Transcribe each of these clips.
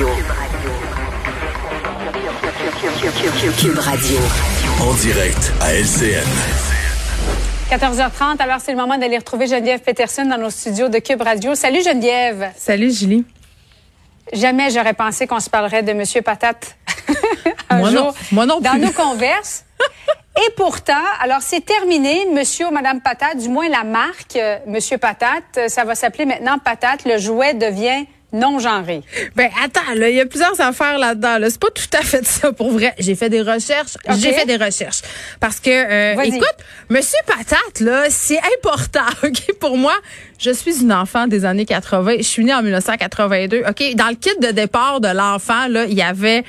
Radio. Cube Radio. En direct à LCN. 14h30, alors c'est le moment d'aller retrouver Geneviève Peterson dans nos studios de Cube Radio. Salut Geneviève. Salut Julie. Jamais j'aurais pensé qu'on se parlerait de Monsieur Patate un Moi jour non. Moi non dans plus. nos converses. Et pourtant, alors c'est terminé, Monsieur ou Madame Patate, du moins la marque euh, Monsieur Patate, ça va s'appeler maintenant Patate. Le jouet devient non genré. Ben attends, là, il y a plusieurs affaires là-dedans. Là. C'est pas tout à fait ça pour vrai. J'ai fait des recherches. J'ai fait des recherches. Parce que euh, écoute, Monsieur Patate, là, c'est important, OK, pour moi. Je suis une enfant des années 80. Je suis née en 1982. OK, dans le kit de départ de l'enfant, là, il y avait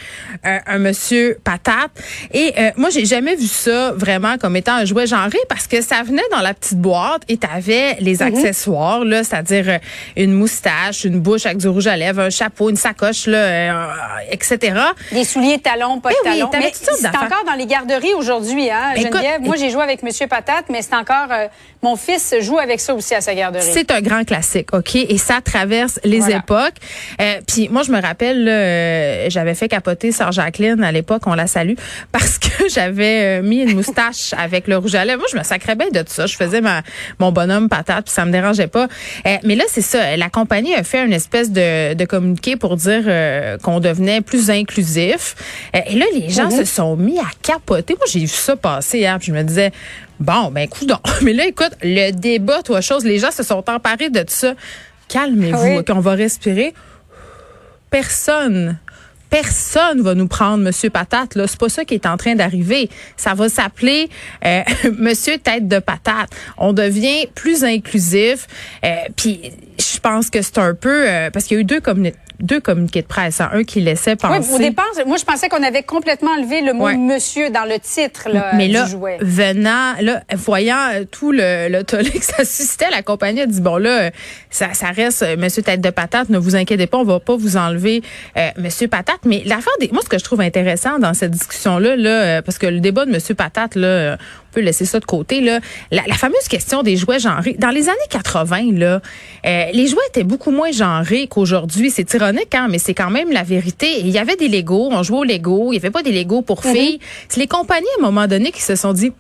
euh, un monsieur Patate. Et euh, moi, j'ai jamais vu ça vraiment comme étant un jouet genré parce que ça venait dans la petite boîte et t'avais les Mhm. accessoires, là, c'est-à-dire euh, une moustache, une bouche avec du rouge à lèvres, un chapeau, une sacoche, là, euh, etc. Des souliers talons, pas de Eh oui, talons. Mais c'est encore dans les garderies aujourd'hui, hein, Écoute, Geneviève. Moi, j'ai joué avec Monsieur Patate, mais c'est encore euh, mon fils joue avec ça aussi à sa garderie. C'est un grand classique, OK? Et ça traverse les Voilà. époques. Euh, Puis moi, je me rappelle, euh, j'avais fait capoter Sœur Jacqueline à l'époque, on la salue, parce que j'avais euh, mis une moustache avec le rouge à lèvres. Moi, je me sacrais bien de tout ça. Je faisais ma, mon bonhomme patate, puis ça me dérangeait pas. Euh, mais là, c'est ça. La compagnie a fait une espèce de, de communiqué pour dire qu'on devenait plus inclusif. Et là, les gens se sont mis à capoter. Moi, j'ai vu ça passer hier, puis je me disais... Bon, ben, coudon. Mais là, écoute, le débat, toi, chose, les gens se sont emparés de ça. Calmez-vous, Oui. OK, on va respirer. Personne, personne va nous prendre Monsieur Patate. Là, c'est pas ça qui est en train d'arriver. Ça va s'appeler euh, Monsieur Tête de Patate. On devient plus inclusif. Euh, Puis, pense que c'est un peu euh, parce qu'il y a eu deux communi- deux communiqués de presse, hein. un qui laissait Oui, penser. au départ, moi, je pensais qu'on avait complètement enlevé le mot Ouais. monsieur dans le titre là, Mais là, du jouet. venant, là, voyant euh, tout le, le tollé que ça suscitait, la compagnie a dit bon là, euh, ça, ça reste euh, Monsieur Tête de Patate, ne vous inquiétez pas, on va pas vous enlever euh, Monsieur Patate. Mais l'affaire des, moi, ce que je trouve intéressant dans cette discussion là, là, parce que le débat de Monsieur Patate là, peut laisser ça de côté là, la, la fameuse question des jouets genrés. Dans les années 80 là, euh, les jouets étaient beaucoup moins genrés qu'aujourd'hui. C'est ironique, hein, mais c'est quand même la vérité. Il y avait des Legos, on jouait aux Legos, il y avait pas des Legos pour filles. C'est les compagnies à un moment donné qui se sont dit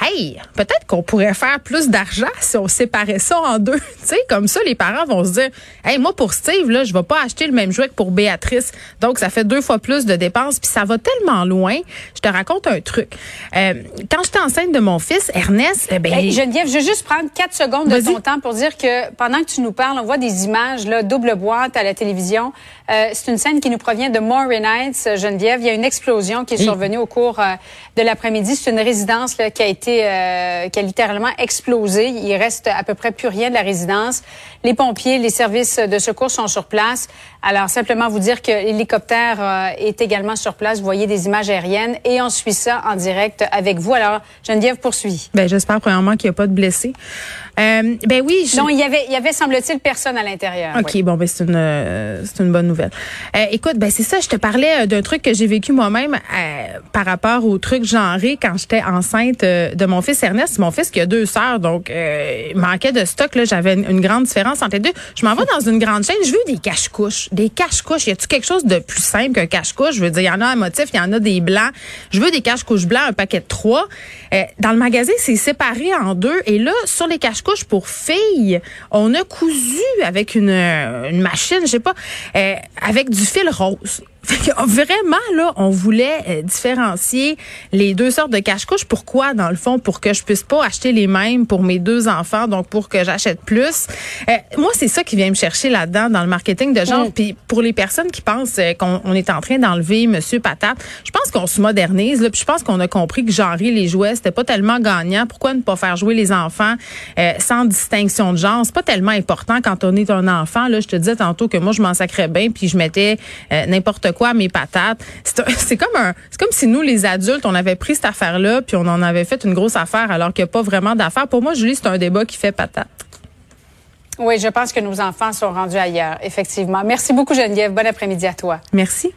Hey, peut-être qu'on pourrait faire plus d'argent si on séparait ça en deux. tu sais, comme ça, les parents vont se dire, hey, moi pour Steve là, je vais pas acheter le même jouet que pour Béatrice. Donc ça fait deux fois plus de dépenses. Puis ça va tellement loin. Je te raconte un truc. Euh, quand j'étais enceinte de mon fils Ernest, eh ben, Hey, Geneviève, je veux juste prendre quatre secondes de ton temps pour dire que pendant que tu nous parles, on voit des images, là, double boîte à la télévision. Euh, c'est une scène qui nous provient de Moray Nights, euh, Geneviève. Il y a une explosion qui est Oui. survenue au cours euh, de l'après-midi. C'est une résidence là, qui a été, euh, qui a littéralement explosé. Il reste à peu près plus rien de la résidence. Les pompiers, les services de secours sont sur place. Alors, simplement vous dire que l'hélicoptère euh, est également sur place. Vous voyez des images aériennes et on suit ça en direct avec vous. Alors, Geneviève poursuit. ben, j'espère premièrement qu'il n'y a pas de blessés. Euh, ben oui, je- Non, il y avait, il y avait semble-t-il personne à l'intérieur. OK, oui. bon, ben c'est une, euh, c'est une bonne nouvelle. Euh, écoute, ben c'est ça, je te parlais euh, d'un truc que j'ai vécu moi-même par rapport au truc genré quand j'étais enceinte de mon fils Ernest. Mon fils qui a deux sœurs, donc il manquait de stock. Là, j'avais une, une grande différence entre les deux. Je m'en vais dans une grande chaîne, je veux des cache-couches. Des cache-couches. Y a-tu quelque chose de plus simple qu'un cache-couche? Je veux dire, il y en a un motif, il y en a des blancs. Je veux des cache-couches blancs, un paquet de trois. Dans le magasin, c'est séparé en deux. Et là, sur les cache-couches pour filles, on a cousu avec une, une machine, je sais pas, euh, avec du fil rose. Fait que, vraiment, là, on voulait euh, différencier les deux sortes de cache-couches. Pourquoi, dans le fond? Pour que je puisse pas acheter les mêmes pour mes deux enfants, donc pour que j'achète plus. Euh, moi, c'est ça qui vient me chercher là-dedans, dans le marketing de genre. Puis pour les personnes qui pensent euh, qu'on on est en train d'enlever Monsieur Patate, je pense qu'on se modernise. Là, puis je pense qu'on a compris que genrer les jouets, c'était pas tellement gagnant. Pourquoi ne pas faire jouer les enfants euh, sans distinction de genre? C'est pas tellement important quand on est un enfant. Là, je te disais tantôt que moi, je m'en sacrais bien, puis je mettais euh, n'importe quoi à mes patates. C'est un- C'est comme un, c'est comme si nous, les adultes, on avait pris cette affaire-là, puis on en avait fait une grosse affaire, alors qu'il n'y a pas vraiment d'affaire. Pour moi, Julie, c'est un débat qui fait patate. Oui, je pense que nos enfants sont rendus ailleurs, effectivement. Merci beaucoup, Geneviève. Bon après-midi à toi. Merci.